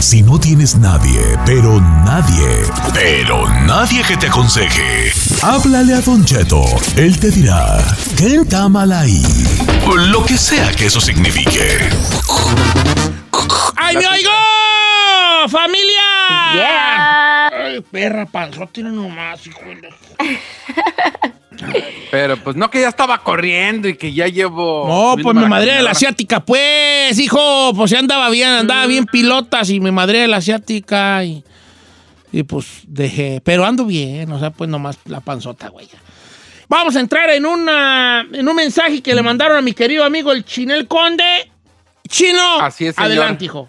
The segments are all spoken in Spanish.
Si no tienes nadie, pero nadie, pero nadie que te aconseje, háblale a Don Cheto. Él te dirá, ¿qué está mal ahí? Lo que sea que eso signifique. ¡Ay, me oigo! ¡Familia! Yeah. Ay, perra panzotina nomás, hijo de... Pero pues no que ya estaba corriendo y que ya llevo. No, pues a madré de la asiática, pues, hijo. Pues ya andaba bien, andaba bien pilotas y me madré de la asiática y, y pues dejé. Pero ando bien, o sea, pues nomás la panzota, güey. Vamos a entrar en, una, en un mensaje que le mandaron a mi querido amigo el Chinel Conde. Chino, Así es, señor. adelante, hijo.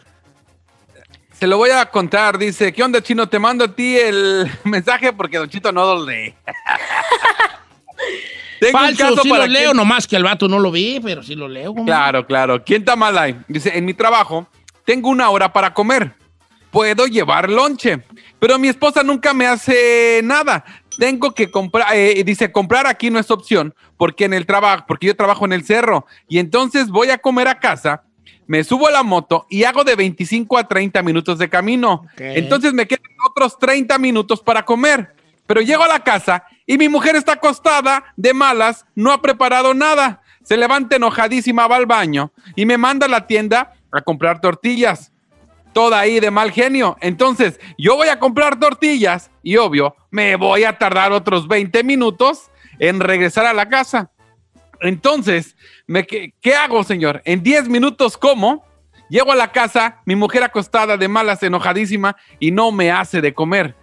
Se lo voy a contar. Dice: ¿Qué onda, chino? Te mando a ti el mensaje porque Don Chito no lo lee. Tengo un Falso, caso sí para lo leo, nomás que el vato no lo vi, pero sí lo leo. Claro, claro. ¿Quién está mal ahí? Dice, en mi trabajo tengo una hora para comer. Puedo llevar lonche, pero mi esposa nunca me hace nada. Tengo que comprar, eh, dice, comprar aquí no es opción porque en el trabajo, porque yo trabajo en el cerro y entonces voy a comer a casa, me subo a la moto y hago de 25 a 30 minutos de camino. Entonces me quedan otros 30 minutos para comer. Pero llego a la casa y mi mujer está acostada de malas, no ha preparado nada. Se levanta enojadísima, va al baño y me manda a la tienda a comprar tortillas. Toda ahí de mal genio. Entonces, yo voy a comprar tortillas y obvio, me voy a tardar otros 20 minutos en regresar a la casa. Entonces, me, ¿qué, qué hago, señor? En 10 minutos como, llego a la casa, mi mujer acostada de malas, enojadísima y no me hace de comer.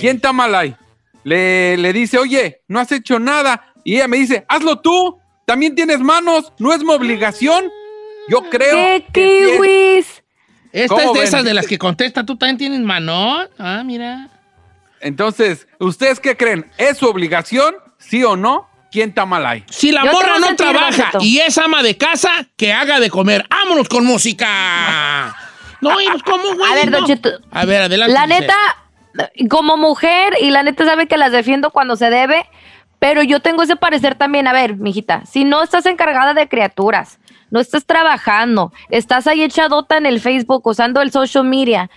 ¿Quién está mal ahí? Le, le dice, oye, no has hecho nada. Y ella me dice, hazlo tú. También tienes manos. No es mi obligación. Yo creo. ¡Qué que kiwis! Esta es ¿Cómo de ven? esas de las que contesta, tú también tienes mano. Ah, mira. Entonces, ¿ustedes qué creen? ¿Es su obligación? ¿Sí o no? ¿Quién está mal ahí? Si la Yo morra no trabaja y es ama de casa, que haga de comer. ¡Vámonos con música! No, y pues, ¿cómo, güey? A ver, No. Don Cheto. A ver, adelante. La neta, como mujer, y la neta sabe que las defiendo cuando se debe, pero yo tengo ese parecer también. A ver, mijita, si no estás encargada de criaturas, no estás trabajando, estás ahí echadota en el Facebook usando el social media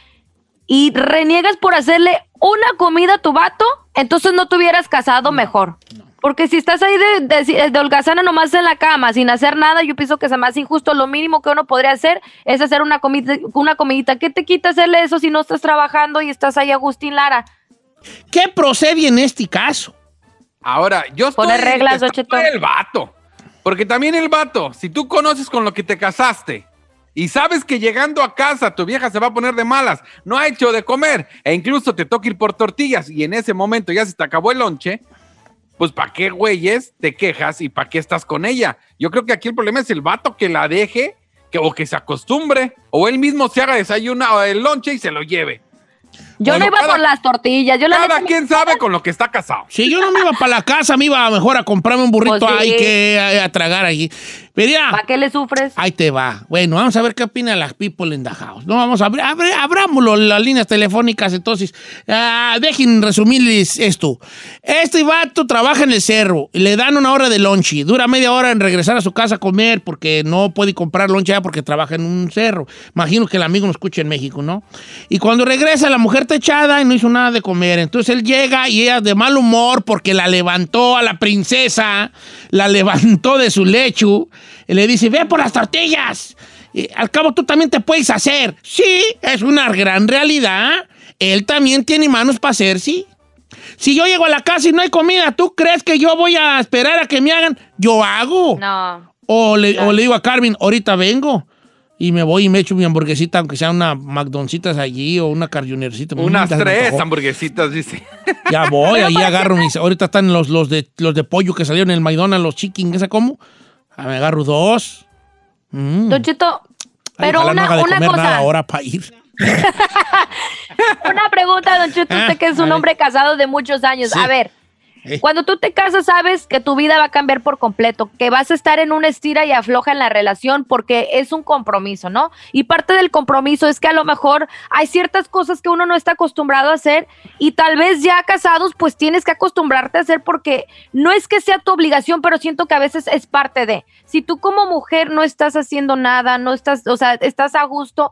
y reniegas por hacerle una comida a tu vato, entonces no te hubieras casado mejor. Porque si estás ahí de, de, de holgazana nomás en la cama, sin hacer nada, yo pienso que me hace injusto. Lo mínimo que uno podría hacer es hacer una, comida, una comidita. ¿Qué te quita hacerle eso si no estás trabajando y estás ahí Agustín Lara? ¿Qué procede en este caso? Ahora, yo estoy... Poner reglas, mal el vato. Porque también el vato, si tú conoces con lo que te casaste y sabes que llegando a casa tu vieja se va a poner de malas, no ha hecho de comer e incluso te toca ir por tortillas y en ese momento ya se te acabó el lonche, pues ¿para qué güeyes te quejas y para qué estás con ella? Yo creo que aquí el problema es el vato que la deje que, o que se acostumbre o él mismo se haga desayuno el lonche y se lo lleve. Yo Bueno, no iba cada- por las tortillas. Yo la Cada sabe con lo que está casado. Si yo no me iba para la casa, me iba mejor a comprarme un burrito Pues sí. ahí que a, a tragar allí. Mira, ¿Para qué le sufres? ahí te va. Bueno, vamos a ver qué opinan las people in the house. No, vamos a abrir, abre- abrámoslo, las líneas telefónicas, entonces. Ah, dejen resumirles esto. Este vato trabaja en el cerro, y le dan una hora de lonche, dura media hora en regresar a su casa a comer porque no puede comprar lonche ya porque trabaja en un cerro. Imagino que el amigo nos escucha en México, ¿no? Y cuando regresa, la mujer está echada y no hizo nada de comer. Entonces él llega y ella de mal humor porque la levantó a la princesa, la levantó de su lecho y le dice, ve por las tortillas. Y, al cabo tú también te puedes hacer. Sí, es una gran realidad. Él también tiene manos para hacer, sí. Si yo llego a la casa y no hay comida, ¿tú crees que yo voy a esperar a que me hagan? Yo hago. No. O le, o le digo a Carmen, ahorita vengo. Y me voy y me echo mi hamburguesita, aunque sea una McDonald's allí o una carjunercita. Unas Mm, me tres hamburguesitas, dice. Ya voy, ahí agarro mis. Ahorita están los, los, de, los de pollo que salieron en el McDonald's, los chicken, ¿esa cómo? Ah, Me agarro dos. Mm. Don Cheto, Ay, pero no una, haga de una cosa. ahora para ir. Una pregunta, Don Cheto, Ah, usted que es un ver. hombre casado de muchos años. Sí. A ver. Cuando tú te casas sabes que tu vida va a cambiar por completo, que vas a estar en una estira y afloja en la relación porque es un compromiso, ¿no? Y parte del compromiso es que a lo mejor hay ciertas cosas que uno no está acostumbrado a hacer y tal vez ya casados pues tienes que acostumbrarte a hacer porque no es que sea tu obligación, pero siento que a veces es parte de. Si tú como mujer no estás haciendo nada, no estás, o sea, estás a gusto,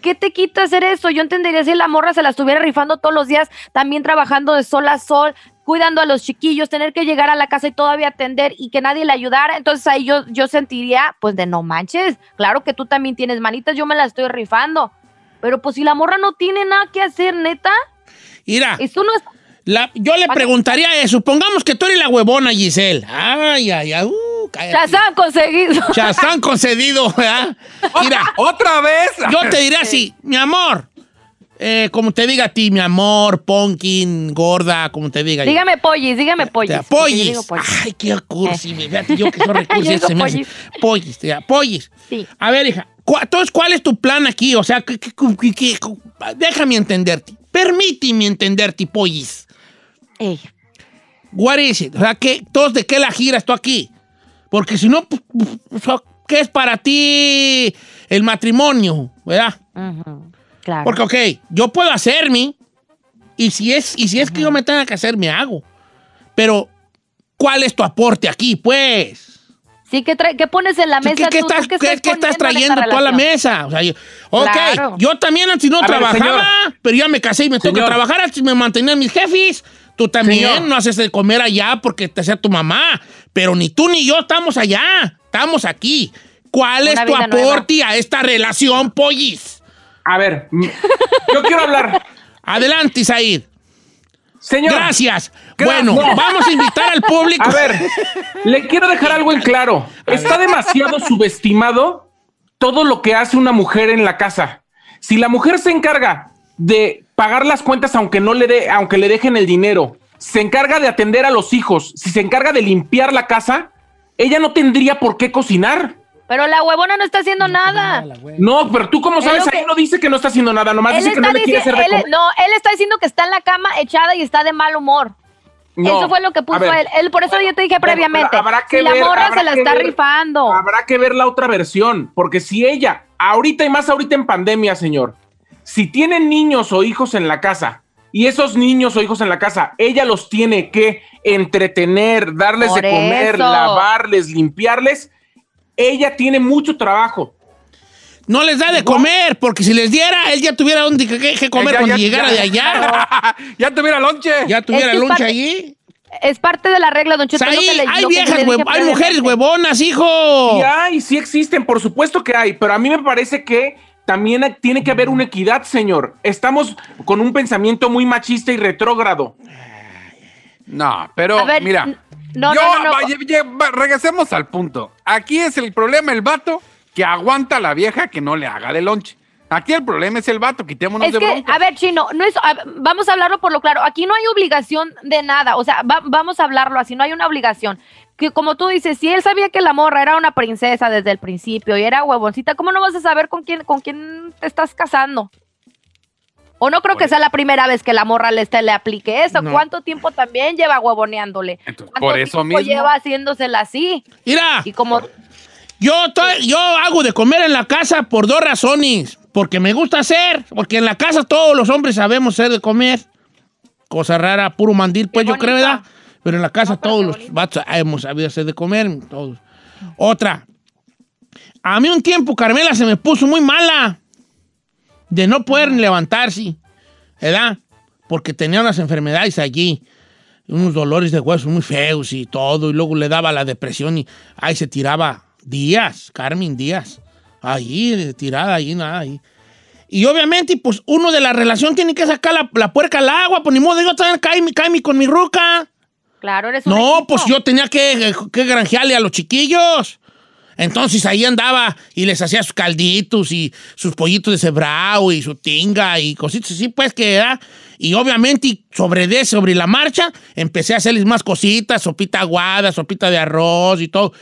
¿qué te quita hacer eso? Yo entendería si la morra se la estuviera rifando todos los días, también trabajando de sol a sol, cuidando a los chiquillos, tener que llegar a la casa y todavía atender y que nadie le ayudara. Entonces ahí yo, yo sentiría, pues de no manches, claro que tú también tienes manitas, yo me las estoy rifando. Pero pues si la morra no tiene nada que hacer, neta, Mira, eso no es... la- yo le preguntaría eso. Supongamos que tú eres la huevona, Giselle. Ay, ay, ay. Uh, cállate. Shazam conseguido. Chazán concedido, ¿verdad? Mira, ¿Otra vez? yo te diría así, mi amor. Eh, como te diga a ti, mi amor, Ponkin, gorda, como te diga. dígame pollis, dígame pollis. Te digo pollis. Ay, qué cursi, mi. Fíjate, yo que soy recursi, se me hace. Pollis, te apoyes. Sí. A ver, hija, cu- entonces, ¿cuál es tu plan aquí? O sea, ¿qué- qué- qué- qué- qué- déjame entenderte. Permíteme entenderte, pollis. Ey, What is it? O sea, ¿qué, todos de qué la giras tú aquí? Porque si no, ¿qué es para ti el matrimonio? ¿Verdad? ujú, claro. Porque, ok, yo puedo hacerme, y si es, y si es que yo me tenga que hacer, me hago. Pero, ¿cuál es tu aporte aquí, pues? Sí, ¿qué, pones en la mesa ¿Qué, qué tú? ¿Tú estás, qué estás trayendo tú a la mesa? O sea, yo, ok, Claro. yo también antes no A ver, trabajaba, pero ya me casé y me tengo que trabajar, antes me mantenían mis jefes. Tú también Señor. no haces de comer allá porque te sea tu mamá, pero ni tú ni yo estamos allá, estamos aquí. ¿Cuál Una es tu nueva. aporte a esta relación, pollis? A ver, yo quiero hablar. Adelante, Isaid. Señor. Gracias. Gra- Bueno, no. vamos a invitar al público. A ver, le quiero dejar algo en claro. Está demasiado subestimado todo lo que hace una mujer en la casa. Si la mujer se encarga de pagar las cuentas aunque no le dé, aunque le dejen el dinero, se encarga de atender a los hijos, si se encarga de limpiar la casa, ella no tendría por qué cocinar. Pero la huevona no está haciendo nada. No, pero tú como Es sabes, que- ahí no dice que no está haciendo nada, nomás Él dice que no está le quiere hacer de él- no, él está diciendo que está en la cama echada y está de mal humor. No, Eso fue lo que puso ver. él. él. Por eso yo te dije Bueno, previamente. habrá que si la ver, morra habrá se la está ver. rifando. Habrá que ver la otra versión, porque si ella, ahorita y más ahorita en pandemia, señor, si tiene niños o hijos en la casa y esos niños o hijos en la casa, ella los tiene que entretener, darles Por de comer, eso. lavarles, limpiarles, ella tiene mucho trabajo. No les da de comer, porque si les diera, él ya tuviera donde que, que comer Ya, cuando ya, llegara ya. de allá. ya tuviera lonche. Ya tuviera parte- allí. Es parte de la regla, don O sea, Cheto. es lo ahí que le- hay lo que le viejas, huev- hay mujeres huevonas, hijo. Y hay, sí existen, por supuesto que hay, pero a mí me parece que también tiene que haber una equidad, señor. Estamos con un pensamiento muy machista y retrógrado. No, pero ver, mira. no, yo- no, no, no. regresemos al punto. Aquí es el problema el vato que aguanta a la vieja que no le haga de lonche. Aquí el problema es el vato, quitémonos Es de que, bronca. a ver, Chino, no es, a- vamos a hablarlo por lo claro. Aquí no hay obligación de nada. O sea, va- vamos a hablarlo así, no hay una obligación. Que como tú dices, si él sabía que la morra era una princesa desde el principio y era huevoncita, ¿cómo no vas a saber con quién, con quién te estás casando? O no creo que sea la primera vez que la morra le, este, le aplique eso. No. ¿Cuánto tiempo también lleva huevoneándole? Entonces, ¿Cuánto por eso tiempo mismo. lleva haciéndosela así? Mira, Y como, yo, yo hago de comer en la casa por dos razones. Porque me gusta hacer, porque en la casa todos los hombres sabemos hacer de comer. Cosa rara, puro mandil, pues yo bonito. creo, ¿verdad? Pero en la casa No, todos los vatos hemos sabido hacer de comer, todos. Otra. A mí un tiempo Carmela se me puso muy mala de no poder levantarse, ¿verdad? Porque tenía unas enfermedades allí, unos dolores de huesos muy feos y todo, y luego le daba la depresión y ahí se tiraba días, Carmen, días. Ahí, tirada, ahí, nada, ahí. Y obviamente, pues uno de la relación tiene que sacar la, la puerca al agua, pues ni modo, yo también cae, cae con mi ruca. claro, eres un No, equipo. pues yo tenía que, que granjearle a los chiquillos. Entonces ahí andaba y les hacía sus calditos y sus pollitos de cebrao y su tinga y cositas así, pues que era. Y obviamente sobre de, sobre la marcha, empecé a hacerles más cositas, sopita aguada, sopita de arroz y todo.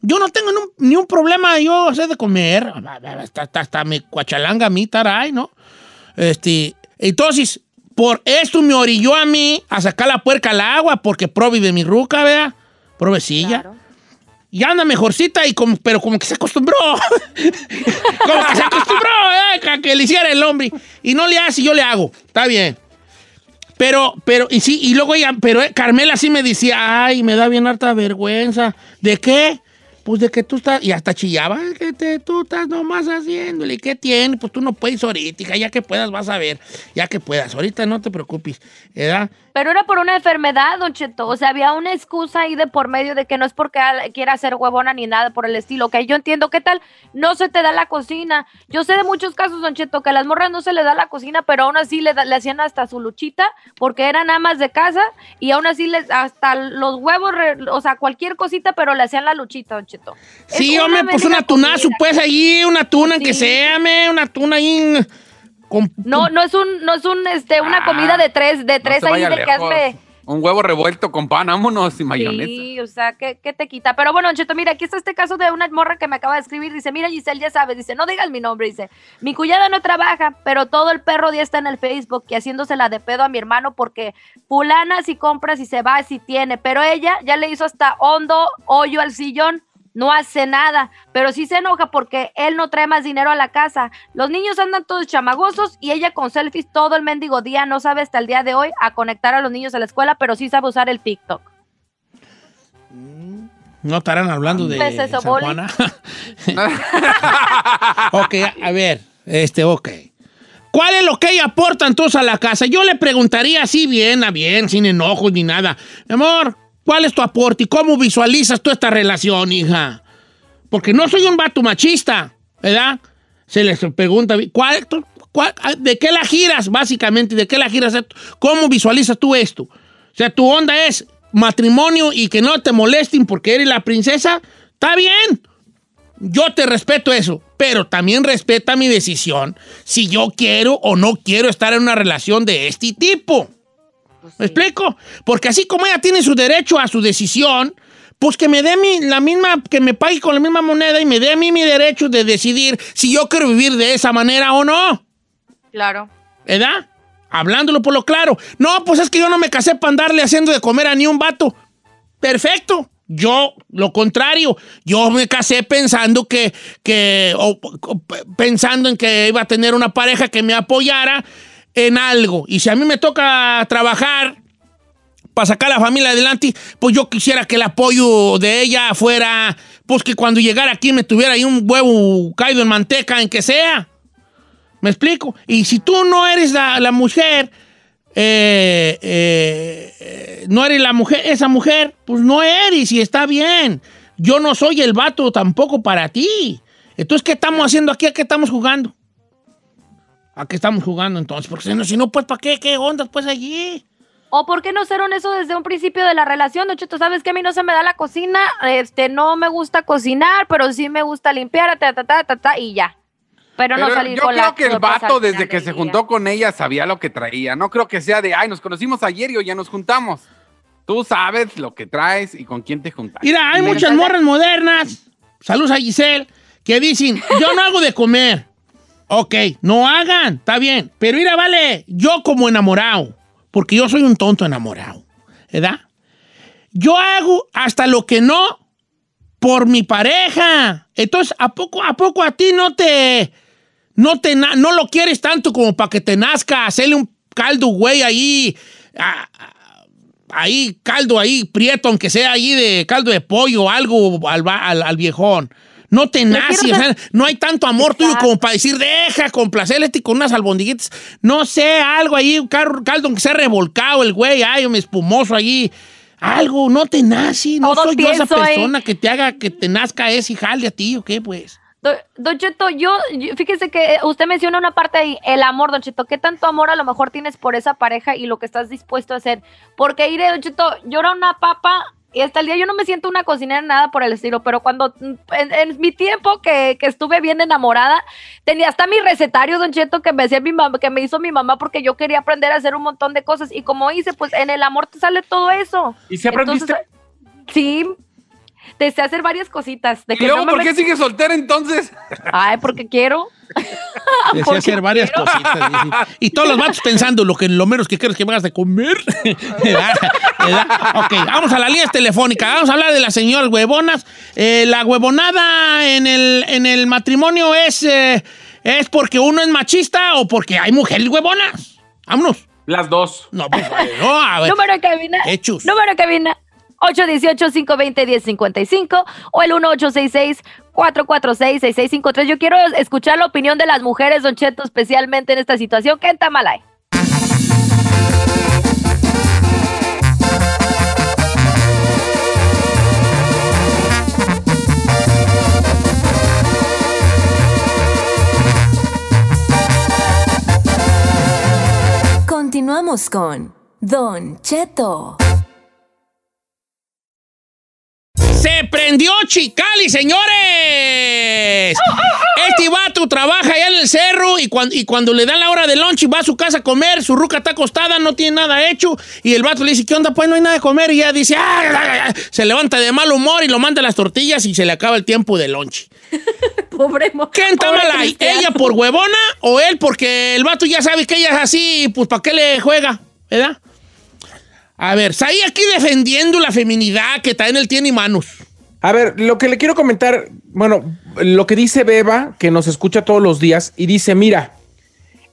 Yo no tengo ni un, problema yo hacer de comer. Hasta, me cuachalanga a mí, taray, ¿no? Este, entonces, por esto me orilló a mí a sacar la puerca al agua, porque probi de mi ruca, vea, provecilla. Y anda mejorcita, y como, pero como que se acostumbró. como que se acostumbró, ¿eh? a que le hiciera el hombre. Y no le hace, yo le hago. Está bien. Pero, pero, y sí, y luego ella, pero eh, Carmela sí me decía, ay, me da bien harta vergüenza. ¿De qué? Pues de que tú estás, y hasta chillaba, "Es que te, tú estás nomás haciéndole, ¿y qué tiene? Pues tú no puedes ahorita, ya que puedas vas a ver, ya que puedas, ahorita no te preocupes, ¿verdad? Pero era por una enfermedad, Don Cheto. O sea, había una excusa ahí de por medio de que no es porque quiera ser huevona ni nada por el estilo. Que yo entiendo, ¿qué tal? No se te da la cocina. Yo sé de muchos casos, Don Cheto, que a las morras no se les da la cocina, pero aún así le, da- le hacían hasta su luchita porque eran amas de casa y aún así les, hasta los huevos, o sea, cualquier cosita, pero le hacían la luchita, Don Cheto. Sí, hombre, pues mendiga una tunazo, comida. pues allí, una tuna Sí. que sea, me, una tuna ahí. Con, No, no es un, no es un, este, una Ah, comida de tres, de tres ahí de que hazme. Un huevo revuelto con pan, vámonos y mayonesa. Sí, o sea, ¿qué, qué te quita? Pero bueno, Cheto, mira, aquí está este caso de una morra que me acaba de escribir. Dice, mira, Giselle, ya sabes. Dice, no digas mi nombre. Dice, mi cuñada no trabaja, pero todo el perro día está en el Facebook y haciéndosela de pedo a mi hermano porque fulana si compra, si se va, si tiene. Pero ella ya le hizo hasta hondo hoyo al sillón. No hace nada, pero sí se enoja porque él no trae más dinero a la casa. Los niños andan todos chamagosos y ella con selfies todo el mendigo día no sabe hasta el día de hoy a conectar a los niños a la escuela, pero sí sabe usar el TikTok. no estarán hablando de Pues eso, San Boli. Juana. ok, a ver, este, ok. ¿Cuál es lo que ella aporta entonces a la casa? Yo le preguntaría así bien, a bien, sin enojos ni nada. Mi amor, ¿cuál es tu aporte y cómo visualizas tú esta relación, hija? Porque no soy un vato machista, ¿verdad? Se les pregunta, ¿cuál, cuál- ¿de qué la giras, básicamente? ¿De qué la giras? ¿Cómo visualizas tú esto? O sea, tu onda es matrimonio y que no te molesten porque eres la princesa. Está bien. Yo te respeto eso, pero también respeta mi decisión si yo quiero o no quiero estar en una relación de este tipo. ¿Me explico? Porque así como ella tiene su derecho a su decisión, pues que me dé mi- la misma, que me pague con la misma moneda y me dé a mí mi derecho de decidir si yo quiero vivir de esa manera o no. Claro. ¿Verdad? Hablándolo por lo claro. No, pues es que yo no me casé para andarle haciendo de comer a ni un vato. Perfecto. Yo, lo contrario, yo me casé pensando que, que o- o pensando en que iba a tener una pareja que me apoyara en algo. Y si a mí me toca trabajar para sacar a la familia adelante, pues yo quisiera que el apoyo de ella fuera, pues que cuando llegara aquí me tuviera ahí un huevo caído en manteca, en que sea. ¿Me explico? Y si tú no eres la, la mujer, eh, eh, no eres la mujer, esa mujer, pues no eres y está bien. Yo no soy el vato tampoco para ti. Entonces, ¿qué estamos haciendo aquí? ¿A qué estamos jugando? ¿A qué estamos jugando entonces? Porque si no, si no pues, ¿para qué? ¿Qué ondas pues allí? ¿O por qué no ser honesto desde un principio de la relación, Don Cheto? Sabes que a mí no se me da la cocina, este, no me gusta cocinar, pero sí me gusta limpiar, ta, ta, ta, ta, ta, y ya. Pero, no Pero salir yo con creo la que el vato desde que se día. juntó con ella sabía lo que traía. No creo que sea de, ay, nos conocimos ayer y hoy ya nos juntamos. Tú sabes lo que traes y con quién te juntas. Mira, hay muchas morras modernas, saludos a Giselle, que dicen, yo no hago de comer. Ok, no hagan, está bien. Pero mira, vale, yo como enamorado, porque yo soy un tonto enamorado, ¿verdad? Yo hago hasta lo que no por mi pareja. Entonces, ¿a poco a, poco a ti no te, no te, no lo quieres tanto como para que te nazca hacerle un caldo, güey, ahí, ahí, caldo ahí, prieto, aunque sea ahí de caldo de pollo algo al- al viejón. No te nace, o sea, no hay tanto amor tuyo como para decir, deja complacerle con unas albondiguitas. No sé, algo ahí, un caldo aunque sea revolcado el güey, ay, un espumoso allí. Algo, no te nace, no Todo soy yo esa ahí. persona que te haga, que te nazca ese jale a ti, ¿o qué, pues? Do- Don Cheto, yo, yo- fíjese que eh, usted menciona una parte ahí, el amor, Don Cheto. ¿Qué tanto amor a lo mejor tienes por esa pareja y lo que estás dispuesto a hacer? Porque, iré, Don Cheto, yo era una papa y hasta el día yo no me siento una cocinera nada por el estilo, pero cuando en, en mi tiempo que, que estuve bien enamorada, tenía hasta mi recetario, Don Cheto, que me hacía mi mamá, que me hizo mi mamá porque yo quería aprender a hacer un montón de cosas y como hice, pues en el amor te sale todo eso. ¿Y si aprendiste? Entonces, sí, te sé hacer varias cositas. De ¿Y que luego no me por qué met- sigues soltera entonces? Ay, porque quiero. Porque hacer varias cositas. dice. Y todos los vatos pensando lo que lo menos que quieres que me hagas de comer. ¿Verdad? ¿Verdad? Ok, vamos a la línea telefónica. Vamos a hablar de las señoras huevonas. Eh, la huevonada en el, en el matrimonio es, eh, es porque uno es machista o porque hay mujeres huevonas. Vámonos. Las dos. No, pues, no, a ver. Número de cabina. Hechos. Número de cabina. 818-520-1055 o el 1866-446-6653. Yo quiero escuchar la opinión de las mujeres, Don Cheto, especialmente en esta situación. ¿Qué en Tamalay? Continuamos con Don Cheto. Se prendió Chicali, señores. Este vato trabaja allá en el cerro y cuando, y cuando le dan la hora de lunch y va a su casa a comer, su ruca está acostada, no tiene nada hecho. Y el vato le dice, ¿qué onda? Pues no hay nada de comer. Y ella dice, "Ah", se levanta de mal humor y lo manda a las tortillas y se le acaba el tiempo de lunch. Pobre ¿Quién está mal ahí? ¿Ella por huevona o él porque el vato ya sabe que ella es así? Pues ¿para qué le juega? ¿Verdad? A ver, ahí aquí defendiendo la feminidad que también él tiene manos. A ver, lo que le quiero comentar, bueno, lo que dice Beba, que nos escucha todos los días, y dice, mira,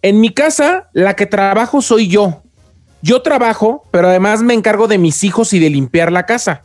en mi casa la que trabajo soy yo. Yo trabajo, pero además me encargo de mis hijos y de limpiar la casa.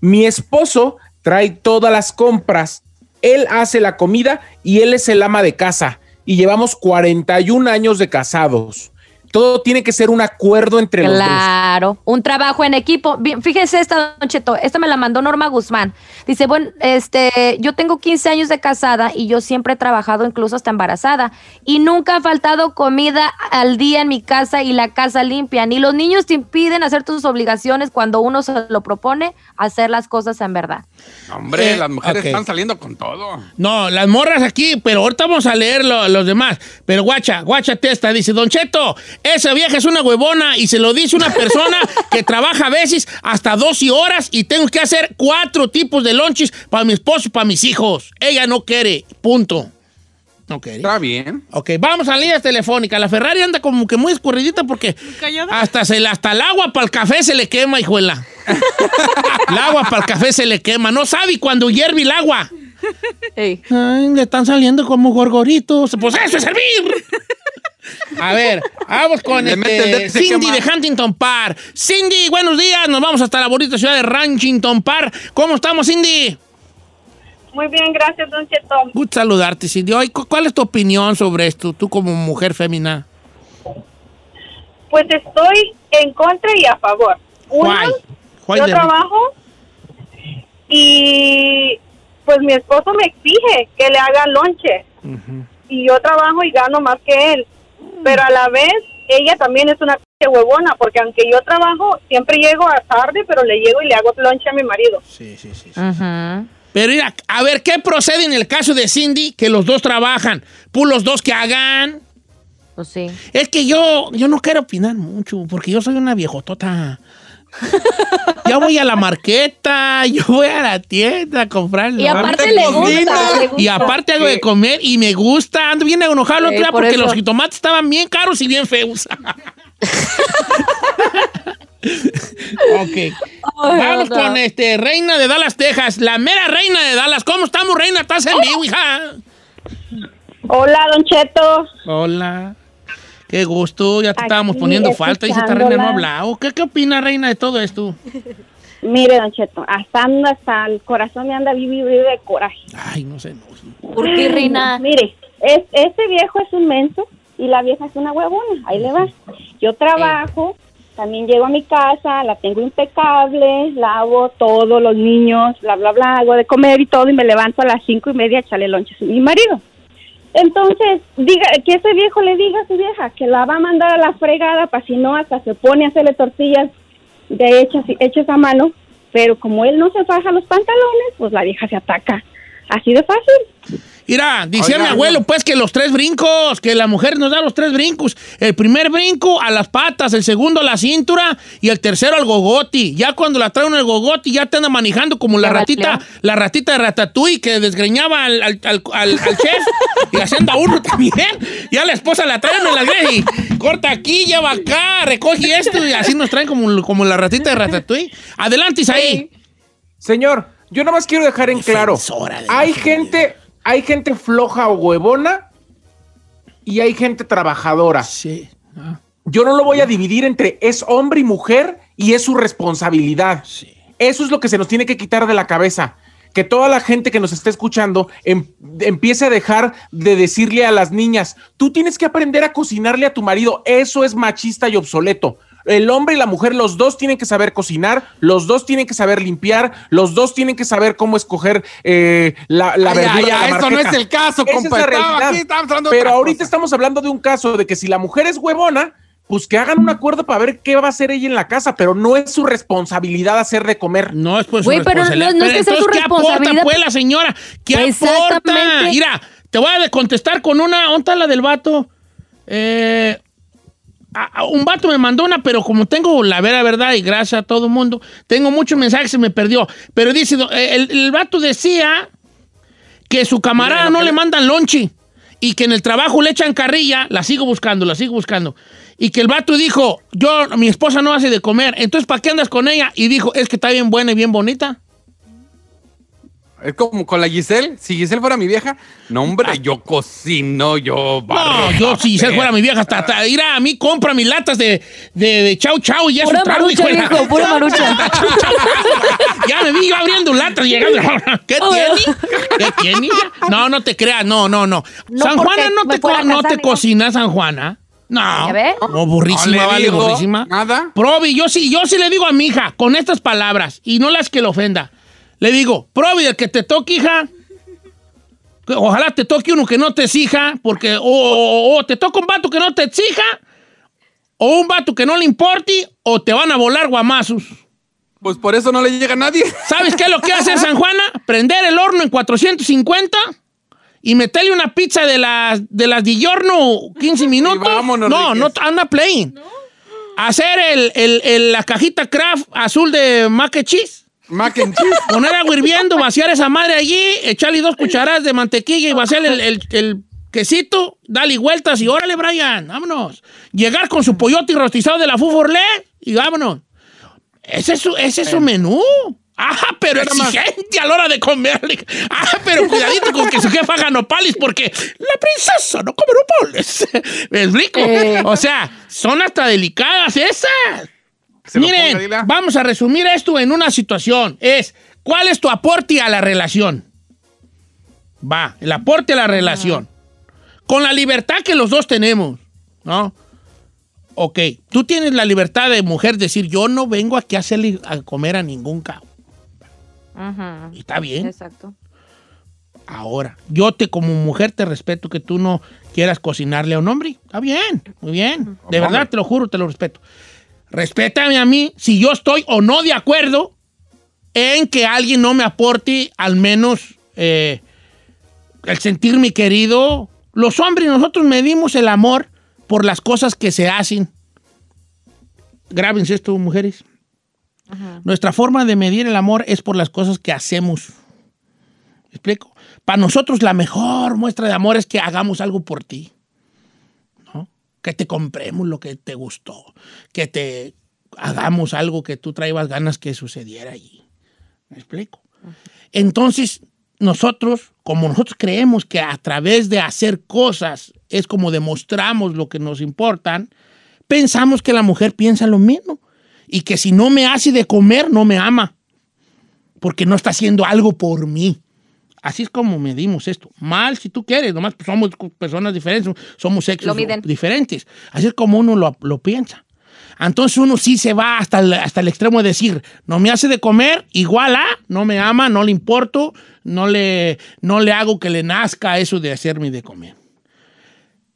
Mi esposo trae todas las compras, él hace la comida y él es el ama de casa. Y llevamos 41 años de casados. Todo tiene que ser un acuerdo entre los dos. Claro, un trabajo en equipo. Bien, fíjese esta, Don Cheto, esta me la mandó Norma Guzmán. Dice, bueno, este, yo tengo 15 años de casada y yo siempre he trabajado incluso hasta embarazada y nunca ha faltado comida al día en mi casa y la casa limpia. Ni los niños te impiden hacer tus obligaciones cuando uno se lo propone, hacer las cosas en verdad. Hombre, Eh, las mujeres están saliendo con todo. No, las morras aquí, pero ahorita vamos a leer lo- los demás. Pero guacha, guacha testa, dice, Don Cheto, esa vieja es una huevona y se lo dice una persona que trabaja a veces hasta 12 horas y tengo que hacer cuatro tipos de lunches para mi esposo y para mis hijos. Ella no quiere, punto. No quiere. Está bien. Ok, vamos a líneas telefónicas. La Ferrari anda como que muy escurridita porque hasta, se, le- hasta el agua para el café se le quema, hijuela. el agua para el café se le quema. No sabe cuando hierve el agua. Ay, le están saliendo como gorgoritos. Pues eso es servir. A ver, vamos con Le este, Cindy de Huntington Park. Cindy, buenos días. Nos vamos hasta la bonita ciudad de Ranchington Park. ¿Cómo estamos, Cindy? Muy bien, gracias, Don Cheto. Good saludarte, Cindy. Cu- ¿cuál es tu opinión sobre esto, tú como mujer femina? Pues estoy en contra y a favor. Uno, Why? Why yo trabajo y pues mi esposo me exige que le haga lonche. Y yo trabajo y gano más que él. Pero a la vez, ella también es una p- huevona, porque aunque yo trabajo, siempre llego a tarde, pero le llego y le hago lonche a mi marido. Sí, sí, sí. sí. Pero mira, a ver, ¿qué procede en el caso de Cindy? Que los dos trabajan. Pues los dos que hagan. Pues sí. Es que yo, yo no quiero opinar mucho, porque yo soy una viejotota. Ya voy a la marqueta, yo voy a la tienda a comprar. Y aparte le gusta, le gusta. Y aparte hago de comer y me gusta. Ando bien enojado el otro día por porque eso. los jitomates estaban bien caros y bien feos. ok. Vamos no. con este Reina de Dallas, Texas. La mera Reina de Dallas. ¿Cómo estamos, Reina? ¿Estás en vivo, hija? Hola, Don Cheto. Hola. Qué gusto. Ya te Aquí, estábamos poniendo falta. Dice esta Reina no hablado. ¿Qué, ¿Qué opina, Reina, de todo esto? Mire, Don Cheto, hasta, anda- hasta el corazón me anda viviendo de coraje. Ay, no sé. No. ¿Por qué, Reina? Mire, es, este viejo es un menso y la vieja es una huevona. Ahí le va. Yo trabajo, también llego a mi casa, la tengo impecable, lavo todo, los niños, bla, bla, bla, hago de comer y todo y me levanto a las cinco y media a echarle lonches a mi marido. Entonces, diga que ese viejo le diga a su vieja que la va a mandar a la fregada para si no hasta se pone a hacerle tortillas de hechas, hechas a mano, pero como él no se faja los pantalones, pues la vieja se ataca. Así de fácil. Mira, decía Oiga, mi abuelo, pues, que los tres brincos, que la mujer nos da los tres brincos. El primer brinco a las patas, el segundo a la cintura y el tercero al gogoti. Ya cuando la traen el gogoti, ya te anda manejando como la ratita, valió. la ratita de Ratatouille que desgreñaba al, al- al- al- al chef y haciendo a uno también. Ya la esposa la traen en la greja y corta aquí, lleva acá, recoge esto y así nos traen como, como la ratita de Ratatouille. Adelante, Isaí. Señor, yo nomás quiero dejar en claro, de hay familia. gente, hay gente floja o huevona y hay gente trabajadora. Sí. Ah, Yo no lo voy a dividir entre es hombre y mujer y es su responsabilidad. sí. Eso es lo que se nos tiene que quitar de la cabeza. Que toda la gente que nos esté escuchando em- empiece a dejar de decirle a las niñas, tú tienes que aprender a cocinarle a tu marido. Eso es machista y obsoleto. El hombre y la mujer, los dos tienen que saber cocinar, los dos tienen que saber limpiar, los dos tienen que saber cómo escoger eh, la, la Ay, verdura. ay, de la ay, esto no es el caso, Esa es compa. de Pero ahorita cosa. estamos hablando de un caso de que si la mujer es huevona, pues que hagan un acuerdo para ver qué va a hacer ella en la casa, pero no es su responsabilidad hacer de comer. No es pues su pero no- responsabilidad. no es que sea entonces, su ¿qué aporta responsabilidad? pues la señora? ¿Qué aporta? Exactamente. Mira, te voy a contestar con una... ¿Dónde está la del vato? Eh, a- a- un vato me mandó una, pero como tengo la vera verdad y gracias a todo el mundo, tengo muchos mensajes, se me perdió. Pero dice, eh, el, el vato decía que su camarada Mira, no que le mandan lonche y que en el trabajo le echan carrilla, la sigo buscando, la sigo buscando. Y que el vato dijo, yo, mi esposa no hace de comer, entonces ¿para qué andas con ella? Y dijo, es que está bien buena y bien bonita. Es como con la Giselle. Si Giselle fuera mi vieja, no, hombre, yo cocino, yo No, yo si Giselle fuera mi vieja, hasta, hasta ir a mí, compra mis latas de, de, de chau chau y ya es Pura un trago, marucha, hijo viejo, pura marucha. ya me vi yo abriendo latas y llegando. ¿Qué tiene? ¿Qué tiene? No, no te creas, no, no, no. No, San Juana no te, no te cocina San Juana. No. No, burrísima, No le vale, burrísima. nada. Provi, yo sí, yo sí le digo a mi hija con estas palabras y no las que le ofenda. Le digo, Provi, el que te toque, hija, ojalá te toque uno que no te exija, porque o, o- o te toca un vato que no te exija, o un vato que no le importe, o te van a volar guamazos. Pues por eso no le llega a nadie. ¿Sabes qué es lo que hace San Juana? Prender el horno en 450 y meterle una pizza de las de las di giorno 15 minutos. vámonos, no, no anda playing. Hacer el, el- el- la cajita craft azul de mac and cheese. Mac and cheese. Poner agua hirviendo, vaciar esa madre allí, echarle dos cucharadas de mantequilla y vaciar el, el- el quesito, dale vueltas y órale, Brian, vámonos. Llegar con su pollote y rostizado de la Fuforlé y vámonos. Ese es su, ese es su menú. Ah, pero exigente a la hora de comerle. Ah, pero cuidadito con que su jefa haga nopales porque la princesa no come nopales. ¿Me explico? Eh. O sea, son hasta delicadas esas. Se lo Miren, ponga, vamos a resumir esto en una situación. Es, ¿cuál es tu aporte a la relación? Va, el aporte a la relación. Con la libertad que los dos tenemos, ¿no? Ok, tú tienes la libertad de mujer decir, yo no vengo aquí a hacerle a comer a ningún cabo. Ujú, Y está bien. Exacto. Ahora, yo te como mujer te respeto que tú no quieras cocinarle a un hombre. Está bien, muy bien. De verdad, te lo juro, te lo respeto. Respétame a mí si yo estoy o no de acuerdo en que alguien no me aporte al menos eh, el sentirme querido. Los hombres, nosotros medimos el amor por las cosas que se hacen. Grábense esto, mujeres. Nuestra forma de medir el amor es por las cosas que hacemos. ¿Me explico? Para nosotros la mejor muestra de amor es que hagamos algo por ti. Que te compremos lo que te gustó. Que te hagamos algo que tú traibas ganas que sucediera allí. ¿Me explico? Entonces, nosotros, como nosotros creemos que a través de hacer cosas es como demostramos lo que nos importan, pensamos que la mujer piensa lo mismo. Y que si no me hace de comer, no me ama. Porque no está haciendo algo por mí. Así es como medimos esto. Mal si tú quieres, nomás pues, somos personas diferentes, somos sexos diferentes. Así es como uno lo, lo piensa. Entonces uno sí se va hasta el, hasta el extremo de decir, no me hace de comer, igual a, no me ama, no le importo, no le, no le hago que le nazca eso de hacerme de comer.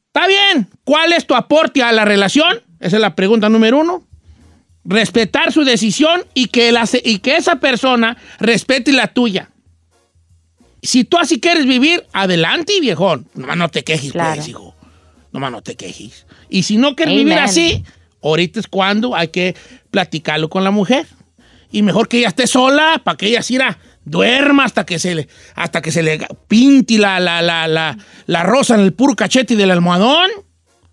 Está bien, ¿cuál es tu aporte a la relación? Esa es la pregunta número uno. Respetar su decisión y que, la, y que esa persona respete la tuya. Si tú así quieres vivir, adelante, viejón. Nomás no te quejes, Claro. pues, hijo. Nomás no te quejes. Y si no quieres Amen. vivir así, ahorita es cuando hay que platicarlo con la mujer. Y mejor que ella esté sola para que ella siga duerma hasta que se le, hasta que se le pinte la, la, la, la, la rosa en el puro cachete del almohadón.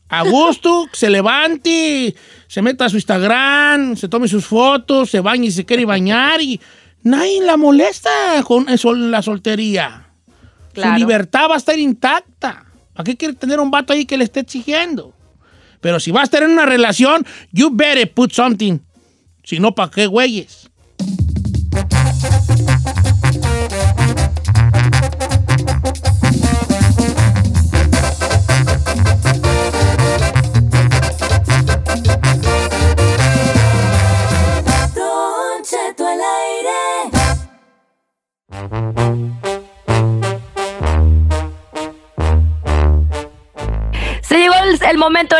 A gusto, que se levante, se meta a su Instagram, se tome sus fotos, se bañe y se quiere bañar y nadie la molesta con eso, la soltería. Claro. Su libertad va a estar intacta. ¿Para qué quiere tener un vato ahí que le esté exigiendo? Pero si vas a en una relación, you better put something. Si no, ¿para qué güeyes?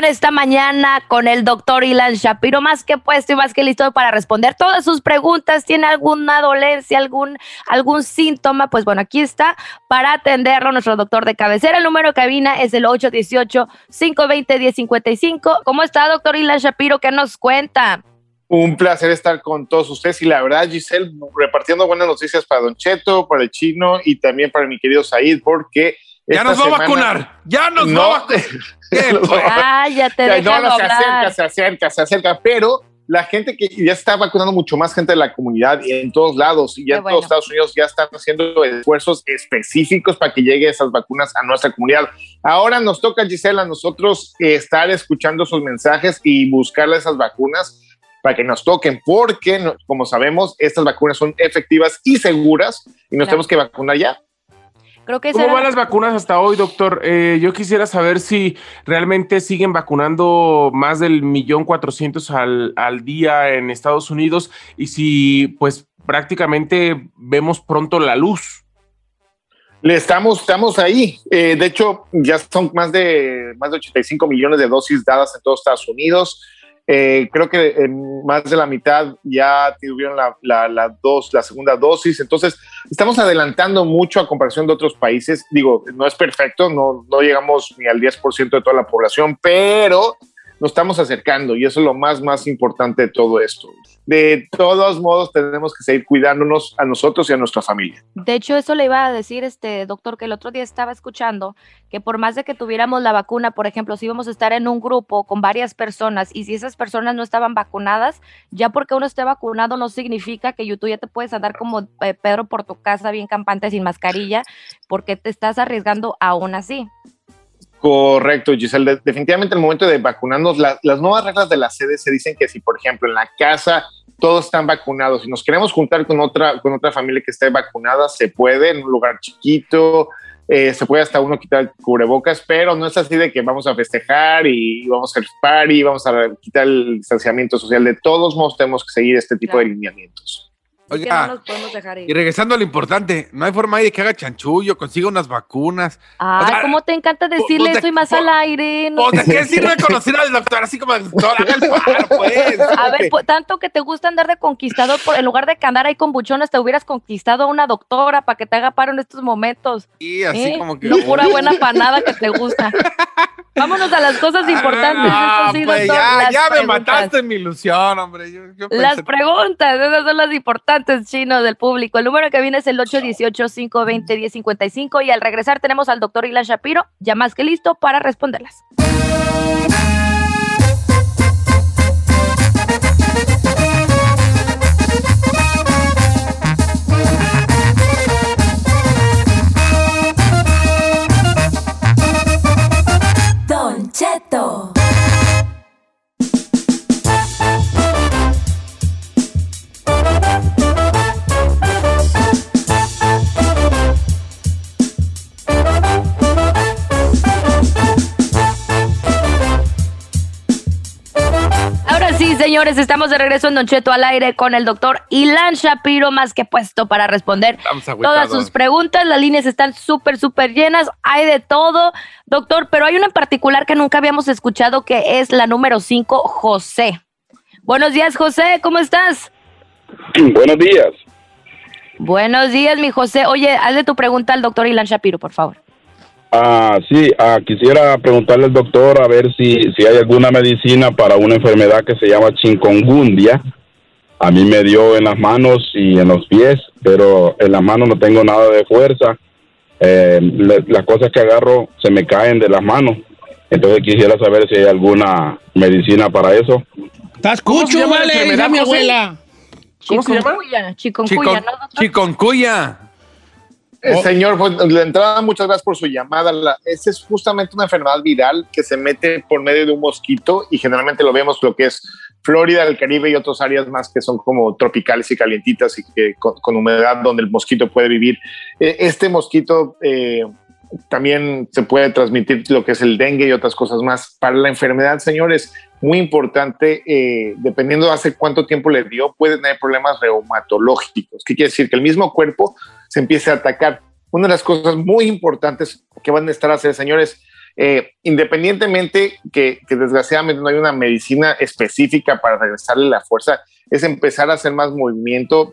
Esta mañana con el doctor Ilan Shapiro, más que puesto y más que listo para responder todas sus preguntas. ¿Tiene alguna dolencia, algún, algún síntoma? Pues bueno, aquí está para atenderlo nuestro doctor de cabecera. El número de cabina es el 818-520-1055. ¿Cómo está, doctor Ilan Shapiro? ¿Qué nos cuenta? Un placer estar con todos ustedes y la verdad, Giselle, repartiendo buenas noticias para Don Cheto, para el chino y también para mi querido Said, porque ya nos va a vacunar. Ya nos va a vacunar. ah, ya te dejan no, no, se acerca, se acerca, se acerca, pero la gente que ya está vacunando mucho más gente de la comunidad y en todos lados y ya en todos Estados Unidos ya están haciendo esfuerzos específicos para que lleguen esas vacunas a nuestra comunidad. Ahora nos toca, Gisela, a nosotros estar escuchando sus mensajes y buscarle esas vacunas para que nos toquen, porque como sabemos, estas vacunas son efectivas y seguras y nos tenemos que vacunar ya. ¿Cómo van las vacunas hasta hoy, doctor? Eh, yo quisiera saber si realmente siguen vacunando más del millón cuatrocientos al, al día en Estados Unidos y si pues prácticamente vemos pronto la luz. Le estamos, estamos ahí. Eh, de hecho, ya son más de más de 85 millones de dosis dadas en todos Estados Unidos. Eh, creo que más de la mitad ya tuvieron la, la, dos, la segunda dosis. Entonces, estamos adelantando mucho a comparación de otros países. Digo, no es perfecto, no, no llegamos ni al 10% de toda la población, pero nos estamos acercando y eso es lo más, más importante de todo esto de todos modos tenemos que seguir cuidándonos a nosotros y a nuestra familia. De hecho, eso le iba a decir, este doctor, que el otro día estaba escuchando que por más de que tuviéramos la vacuna, por ejemplo, si íbamos a estar en un grupo con varias personas y si esas personas no estaban vacunadas, ya porque uno esté vacunado no significa que tú ya te puedes andar como eh, Pedro por tu casa bien campante sin mascarilla, porque te estás arriesgando aún así. Correcto, Giselle. Definitivamente el momento de vacunarnos, las nuevas reglas de la CDC dicen que si, por ejemplo, en la casa todos están vacunados y nos queremos juntar con otra, con otra familia que esté vacunada, se puede en un lugar chiquito, eh, se puede hasta uno quitar el cubrebocas, pero no es así de que vamos a festejar y vamos a hacer party, vamos a quitar el distanciamiento social. De todos modos, tenemos que seguir este tipo de lineamientos. Oiga, y regresando a lo importante, no hay forma de que haga chanchullo, consiga unas vacunas. Ah, ¿cómo te encanta decirle eso y más al aire? No. ¿de qué sirve conocer al doctor? Así como el doctor, pues. A ver, tanto que te gusta andar de conquistador, por, en lugar de que andar ahí con buchones, te hubieras conquistado a una doctora para que te haga paro en estos momentos. Y así ¿Eh? como que. No pura buena panada que te gusta. Vámonos a las cosas importantes. Ah, pues ya, ya me mataste mi ilusión, hombre. las preguntas, esas son las importantes, chino, del público. El número que viene es el 818-520-1055 y al regresar tenemos al doctor Ilan Shapiro, ya más que listo para responderlas. perfecto. Señores, estamos de regreso en Don Cheto al aire con el doctor Ilan Shapiro, más que puesto para responder todas sus preguntas. Las líneas están súper, súper llenas, hay de todo, doctor, pero hay una en particular que nunca habíamos escuchado que es la número 5, José. Buenos días, José, ¿cómo estás? Buenos días. Buenos días, mi José. Oye, hazle tu pregunta al doctor Ilan Shapiro, por favor. Ah, sí, ah, quisiera preguntarle al doctor a ver si, si hay alguna medicina para una enfermedad que se llama chikungunya. A mí me dio en las manos y en los pies, pero en las manos no tengo nada de fuerza. Eh, las cosas que agarro se me caen de las manos. Entonces quisiera saber si hay alguna medicina para eso. ¿Estás escucho, vale? mi abuela. ¿Cómo se llama? Chikungunya. Eh, oh. Señor, pues de entrada, muchas gracias por su llamada. La, esa es justamente una enfermedad viral que se mete por medio de un mosquito y generalmente lo vemos lo que es Florida, el Caribe y otras áreas más que son como tropicales y calientitas y que con, humedad donde el mosquito puede vivir. Eh, este mosquito eh, también se puede transmitir lo que es el dengue y otras cosas más. Para la enfermedad, señores, muy importante, dependiendo de hace cuánto tiempo le dio, puede tener problemas reumatológicos. ¿Qué quiere decir? Que el mismo cuerpo se empiece a atacar. Una de las cosas muy importantes que van a estar a hacer, señores, eh, independientemente que, desgraciadamente no hay una medicina específica para regresarle la fuerza, es empezar a hacer más movimiento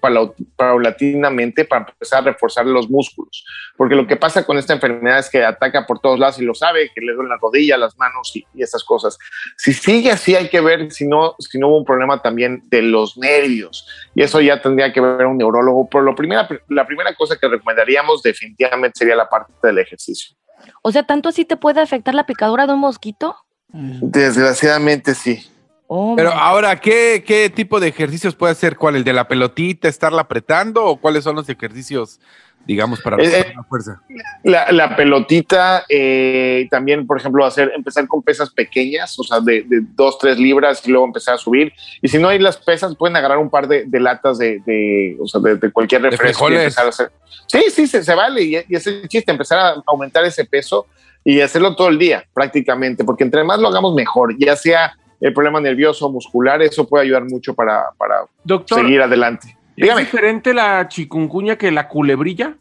paulatinamente para empezar a reforzar los músculos. Porque lo que pasa con esta enfermedad es que ataca por todos lados y lo sabe, que le duele la rodilla, las manos y, y esas cosas. Si sigue así, hay que ver si no, si no hubo un problema también de los nervios. Y eso ya tendría que ver un neurólogo. Pero lo primera, la primera cosa que recomendaríamos definitivamente sería la parte del ejercicio. O sea, ¿tanto así te puede afectar la picadura de un mosquito? Desgraciadamente sí. Oh, Pero ahora, ¿qué, ¿qué tipo de ejercicios puede hacer? ¿Cuál? ¿El de la pelotita, estarla apretando? ¿O cuáles son los ejercicios, digamos, para Eh, la fuerza? La, la pelotita, eh, también, por ejemplo, hacer, empezar con pesas pequeñas, o sea, de, de dos, tres libras y luego empezar a subir. Y si no hay las pesas, pueden agarrar un par de, de latas de, de, o sea, de, de cualquier De refresco y empezar a hacer. Sí, sí, se, se vale. Y, y ese es el chiste, empezar a aumentar ese peso y hacerlo todo el día, prácticamente, porque entre más lo hagamos mejor, ya sea el problema nervioso, muscular, eso puede ayudar mucho para, para Doctor, seguir adelante. ¿es diferente la chikungunya que la culebrilla?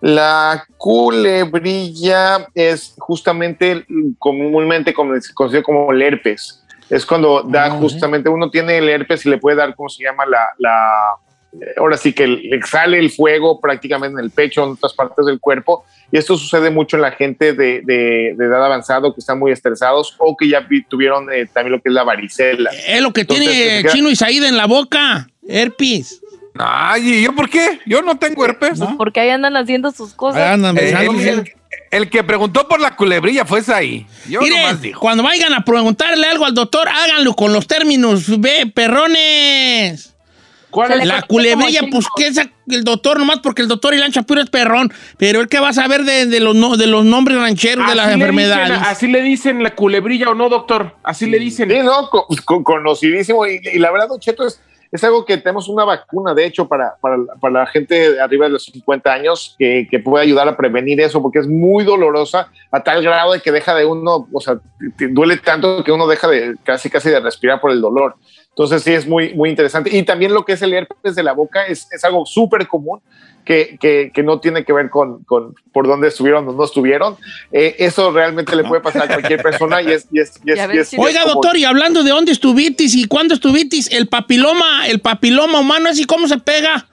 La culebrilla es justamente comúnmente conocido como el herpes. Es cuando da Ah, justamente, uno tiene el herpes y le puede dar, ¿cómo se llama? La, la ahora sí que le sale el fuego prácticamente en el pecho, en otras partes del cuerpo. Y esto sucede mucho en la gente de, de- de edad avanzada que están muy estresados o que ya vi- tuvieron eh, también lo que es la varicela. Es lo que Entonces, tiene se- Chino Isaída en la boca. Herpes. Ay, ¿y yo por qué? Yo no tengo herpes. ¿No? Porque ahí andan haciendo sus cosas. Ahí andan Eh, el, el- el que preguntó por la culebrilla fue esa ahí. Yo Mire, nomás dijo. cuando vayan a preguntarle algo al doctor, háganlo con los términos, ve, perrones. ¿Cuál Se es? La culebrilla, pues que esa- el doctor nomás porque el doctor Ilan Shapiro es perrón, pero el que va a saber de, de los, no- de los nombres rancheros de las enfermedades. dicen- así le dicen la culebrilla o no, doctor. Así le dicen. Sí, no, co- conocidísimo. Y, y la verdad, Don Cheto, es, es algo que tenemos una vacuna, de hecho, para, para, para la gente de arriba de los 50 años que, que puede ayudar a prevenir eso, porque es muy dolorosa a tal grado de que deja de uno, o sea, duele tanto que uno deja de casi, casi de respirar por el dolor. Entonces sí es muy, muy interesante. Y también lo que es el herpes de la boca es, es algo súper común que, que, que no tiene que ver con, con por dónde estuvieron o no estuvieron. Eh, eso realmente le puede pasar a cualquier persona y es... Y es, y es- y Oiga, como- doctor, y hablando de dónde estuvitis y cuándo estuvitis, el papiloma, el papiloma humano, ¿así cómo se pega?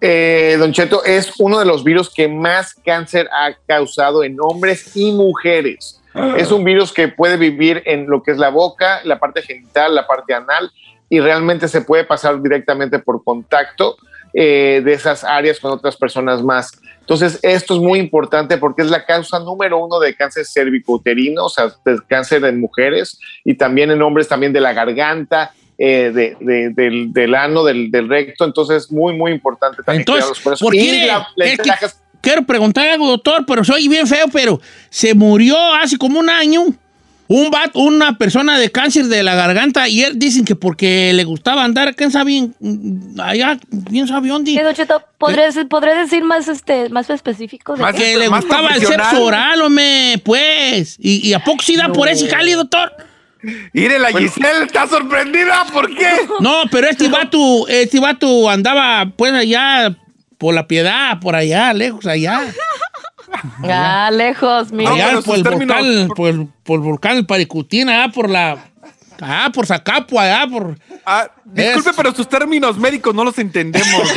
Eh, don Cheto, es uno de los virus que más cáncer ha causado en hombres y mujeres. Es un virus que puede vivir en lo que es la boca, la parte genital, la parte anal, y realmente se puede pasar directamente por contacto eh, de esas áreas con otras personas más. Entonces, esto es muy importante porque es la causa número uno de cáncer cervicouterino, o sea, de cáncer en mujeres y también en hombres, también de la garganta, eh, de- de- del, del ano, del, del recto. Entonces, muy, muy importante también Entonces, eso. ¿por Y qué? la- Es que- Quiero preguntar algo, doctor, pero soy bien feo, pero se murió hace como un año un bat, una persona de cáncer de la garganta y él dicen que porque le gustaba andar, ¿quién sabe? Allá, ¿quién sabe dónde? ¿Qué, Don Cheto? ¿Podría, decir- más, este, más específico? De Más qué? Que le más gustaba el sexo oral, hombre, pues. ¿Y, y a poco sí da por ese jali, doctor? Mire, la Giselle está sorprendida. ¿Por qué? No, pero este vato, este vato andaba pues allá por la piedad, por allá, lejos, allá. Ah, lejos, mira. Allá por el, volcán, por, el- por el volcán El Paricutín, allá por la... Ah, por Zacapo, allá por... Ah, disculpe, Es- pero sus términos médicos no los entendemos.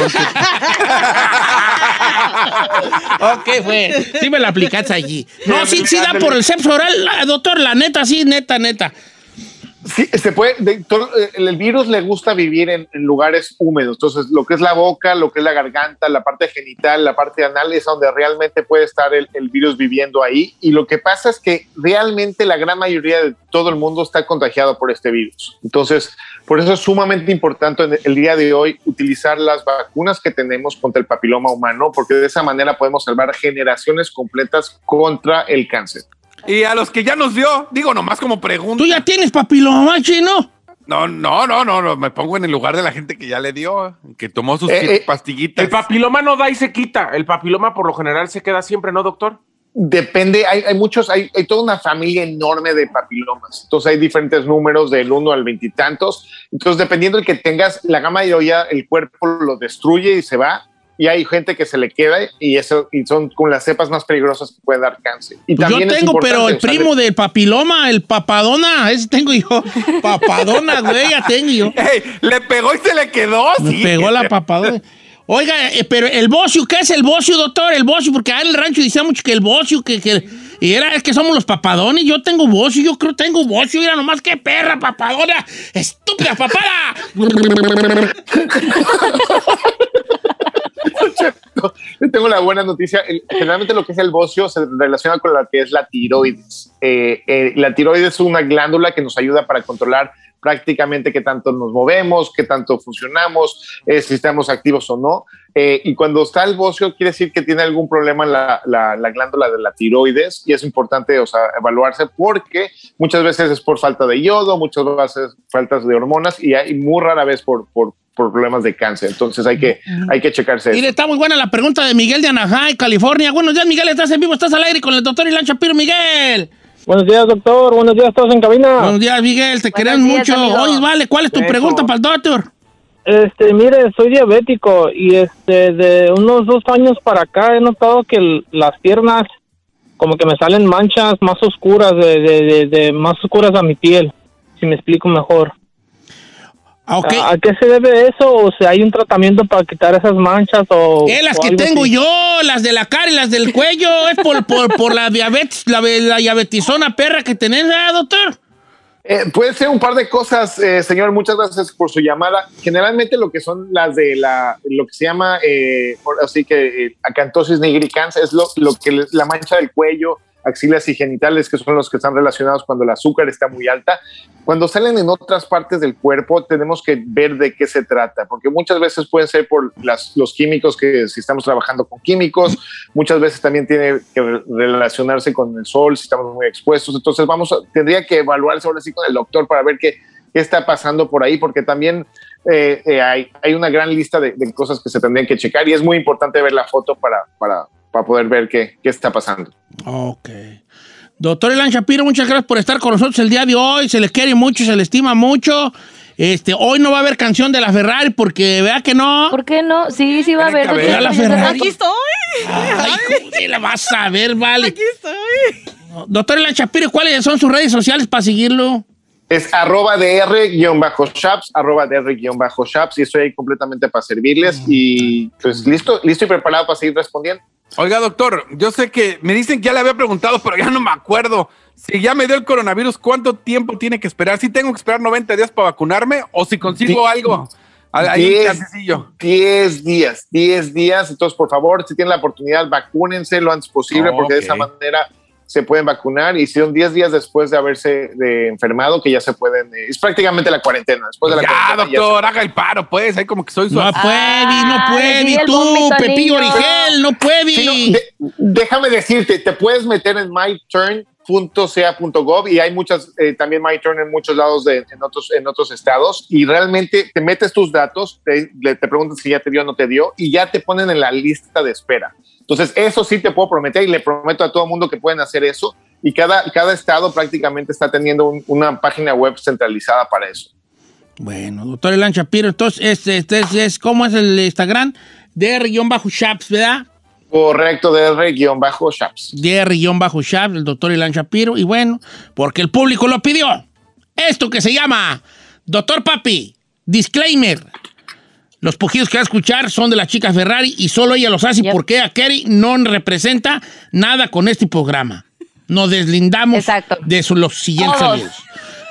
ok, fue. Sí me la aplicaste allí. No, sí, sí da por el sexo oral, ah, doctor, la neta, sí, neta, neta. Sí, se puede, de- todo- el, el virus le gusta vivir en, en lugares húmedos, entonces lo que es la boca, lo que es la garganta, la parte genital, la parte anal es donde realmente puede estar el, el virus viviendo ahí y lo que pasa es que realmente la gran mayoría de todo el mundo está contagiado por este virus. Entonces, por eso es sumamente importante en el día de hoy utilizar las vacunas que tenemos contra el papiloma humano, porque de esa manera podemos salvar generaciones completas contra el cáncer. Y a los que ya nos dio, digo nomás como pregunta. ¿Tú ya tienes papiloma, chino? No, no, no, no, no, me pongo en el lugar de la gente que ya le dio, que tomó sus Eh, eh, pastillitas. El papiloma no da y se quita. El papiloma por lo general se queda siempre, ¿no, doctor? Depende, hay, hay muchos, hay, hay toda una familia enorme de papilomas. Entonces hay diferentes números del 1 al veintitantos. Entonces, dependiendo del que tengas, la gama mayoría, el cuerpo lo destruye y se va. Y hay gente que se le queda y eso y son con las cepas más peligrosas que pueden dar cáncer. Y Pues yo también tengo, pero el primo del papiloma, el papadona, ese tengo yo. Papadona, güey, ya tengo yo. Ey, le pegó y se le quedó. Me sí. pegó la papadona. Oiga, eh, pero el bocio, ¿qué es el bocio, doctor? El bocio, porque allá en el rancho decía mucho que el bocio, que, que y era, es que somos los papadones, yo tengo bocio, yo creo que tengo bocio, mira nomás qué perra, papadona, estúpida papada. Tengo la buena noticia. Generalmente lo que es el bocio se relaciona con lo que es la tiroides. Eh, eh, la tiroides es una glándula que nos ayuda para controlar prácticamente qué tanto nos movemos, qué tanto funcionamos, eh, si estamos activos o no. Eh, y cuando está el bocio, quiere decir que tiene algún problema la, la- la glándula de la tiroides y es importante evaluarse porque muchas veces es por falta de yodo, muchas veces faltas de hormonas y hay muy rara vez por, por problemas de cáncer. Entonces hay que, hay que checarse. Mire, está muy buena la pregunta de Miguel de Anaheim, California. Buenos días, Miguel, estás en vivo, estás al aire con el doctor Ilan Shapiro, Miguel. Buenos días, doctor. Buenos días, todos en cabina. Buenos días, Miguel, te queremos mucho. amigo. Oye, vale, ¿cuál es tu Eso. pregunta para el doctor? Este, mire, soy diabético y este, de unos dos años para acá he notado que el- las piernas como que me salen manchas más oscuras, de, de, de, de- más oscuras a mi piel, si me explico mejor. Ah, ok. ¿A, a qué se debe eso? ¿O si hay un tratamiento para quitar esas manchas? O, Eh, las o que tengo así? yo, las de la cara y las del cuello, es por, por, por la diabetes, la, la diabetizona perra que tenés, ¿verdad, doctor? Eh, puede ser un par de cosas, eh, señor. Muchas gracias por su llamada. Generalmente lo que son las de la, lo que se llama, eh, así que eh, acantosis nigricans es lo, lo que la mancha del cuello, axilas y genitales, que son los que están relacionados cuando el azúcar está muy alta. Cuando salen en otras partes del cuerpo, tenemos que ver de qué se trata, porque muchas veces pueden ser por las, los químicos que si estamos trabajando con químicos, muchas veces también tiene que re- relacionarse con el sol si estamos muy expuestos. Entonces vamos, a- tendría que evaluarse ahora sí con el doctor para ver qué, está pasando por ahí, porque también eh, eh, hay, hay una gran lista de, de cosas que se tendrían que checar y es muy importante ver la foto para, para, para poder ver qué, qué está pasando. Ok. Doctor Elan Shapiro, muchas gracias por estar con nosotros el día de hoy. Se les quiere mucho, se les estima mucho. Este, hoy no va a haber canción de la Ferrari porque vea que no. ¿Por qué no? Sí, sí va a haber. La Ferrari. Aquí estoy. Ay, joder, la vas a ver, vale. Aquí estoy. Doctor Elan Shapiro, ¿cuáles son sus redes sociales para seguirlo? Es arroba dr-shaps, arroba dr-shaps y estoy ahí completamente para servirles y pues listo, listo y preparado para seguir respondiendo. Oiga, doctor, yo sé que me dicen que ya le había preguntado, pero ya no me acuerdo. Si ya me dio el coronavirus, ¿cuánto tiempo tiene que esperar? ¿Si tengo que esperar 90 días para vacunarme o si consigo Di- algo? Ahí Diez- chancecillo. 10 días, 10 días. Entonces, por favor, si tienen la oportunidad, vacúnense lo antes posible, porque de esa manera se pueden vacunar y si son 10 días después de haberse de enfermado, que ya se pueden, eh, es prácticamente la cuarentena. Después de la Ya, cuarentena ya doctor, haga el paro, pues. Ahí como que soy su. No puede, no puede, tú, Pepillo. Origel, no puede. Sí, no, de- déjame decirte, te puedes meter en myturn.ca.gov y hay muchas, eh, también myturn en muchos lados de, en, otros, en otros estados y realmente te metes tus datos, te, te preguntan si ya te dio o no te dio y ya te ponen en la lista de espera. Entonces, eso sí te puedo prometer y le prometo a todo el mundo que pueden hacer eso y cada, cada estado prácticamente está teniendo un- una página web centralizada para eso. Bueno, doctor Elan Shapiro, entonces, este, este es, es- ¿cómo es el Instagram? DR-Shaps, ¿verdad? Correcto, DR-Shaps. DR-Shaps, el doctor Elan Shapiro. Y bueno, porque el público lo pidió. Esto que se llama Doctor Papi, disclaimer. Los pujidos que va a escuchar son de la chica Ferrari y solo ella los hace Yep. porque a Kerry no representa nada con este programa. Nos deslindamos Exacto. de su- los siguientes Todos.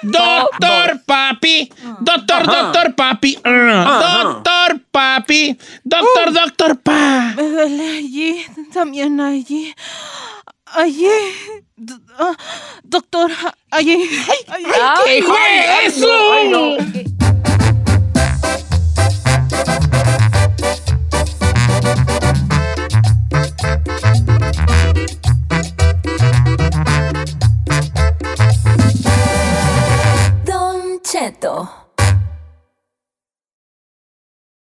Doctor Papi, doctor, doctor Papi, uh, doctor Papi, doctor, doctor Pa. Me duele allí, también allí. Allí. Ah, doctor, allí. allí. Ay, ¿Qué fue eso? Exacto.